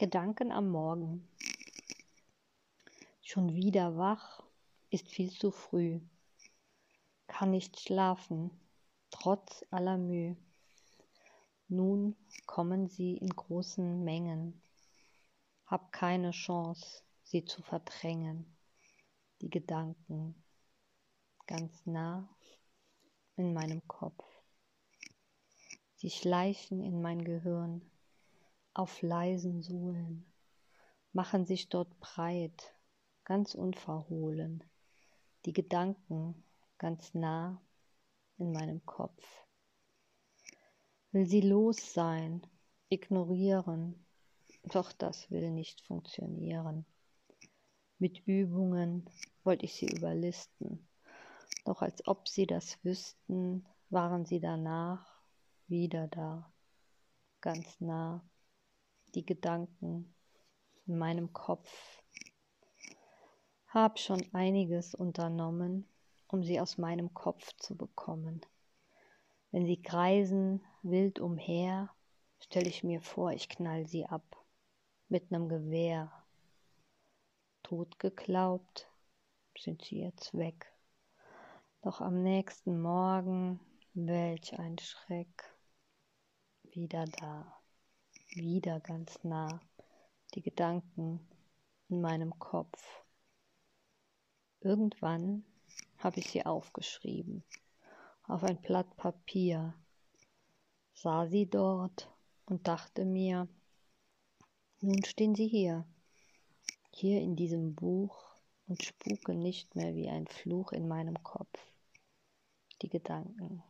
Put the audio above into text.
Gedanken am Morgen. Schon wieder wach, ist viel zu früh. Kann nicht schlafen, trotz aller Mühe. Nun kommen sie in großen Mengen. Hab keine Chance, sie zu verdrängen. Die Gedanken ganz nah in meinem Kopf. Sie schleichen in mein Gehirn auf leisen Sohlen, machen sich dort breit, ganz unverhohlen, die Gedanken ganz nah in meinem Kopf. Will sie los sein, ignorieren, doch das will nicht funktionieren. Mit Übungen wollte ich sie überlisten, doch als ob sie das wüssten, waren sie danach wieder da, ganz nah die Gedanken in meinem Kopf. Hab schon einiges unternommen, um sie aus meinem Kopf zu bekommen. Wenn sie kreisen wild umher, stell ich mir vor, ich knall sie ab mit nem Gewehr. Tot geglaubt sind sie jetzt weg. Doch am nächsten Morgen, welch ein Schreck, wieder da wieder ganz nah, die Gedanken in meinem Kopf. Irgendwann habe ich sie aufgeschrieben auf ein Blatt Papier, sah sie dort und dachte mir, nun stehen sie hier, hier in diesem Buch und spuke nicht mehr wie ein Fluch in meinem Kopf. Die Gedanken.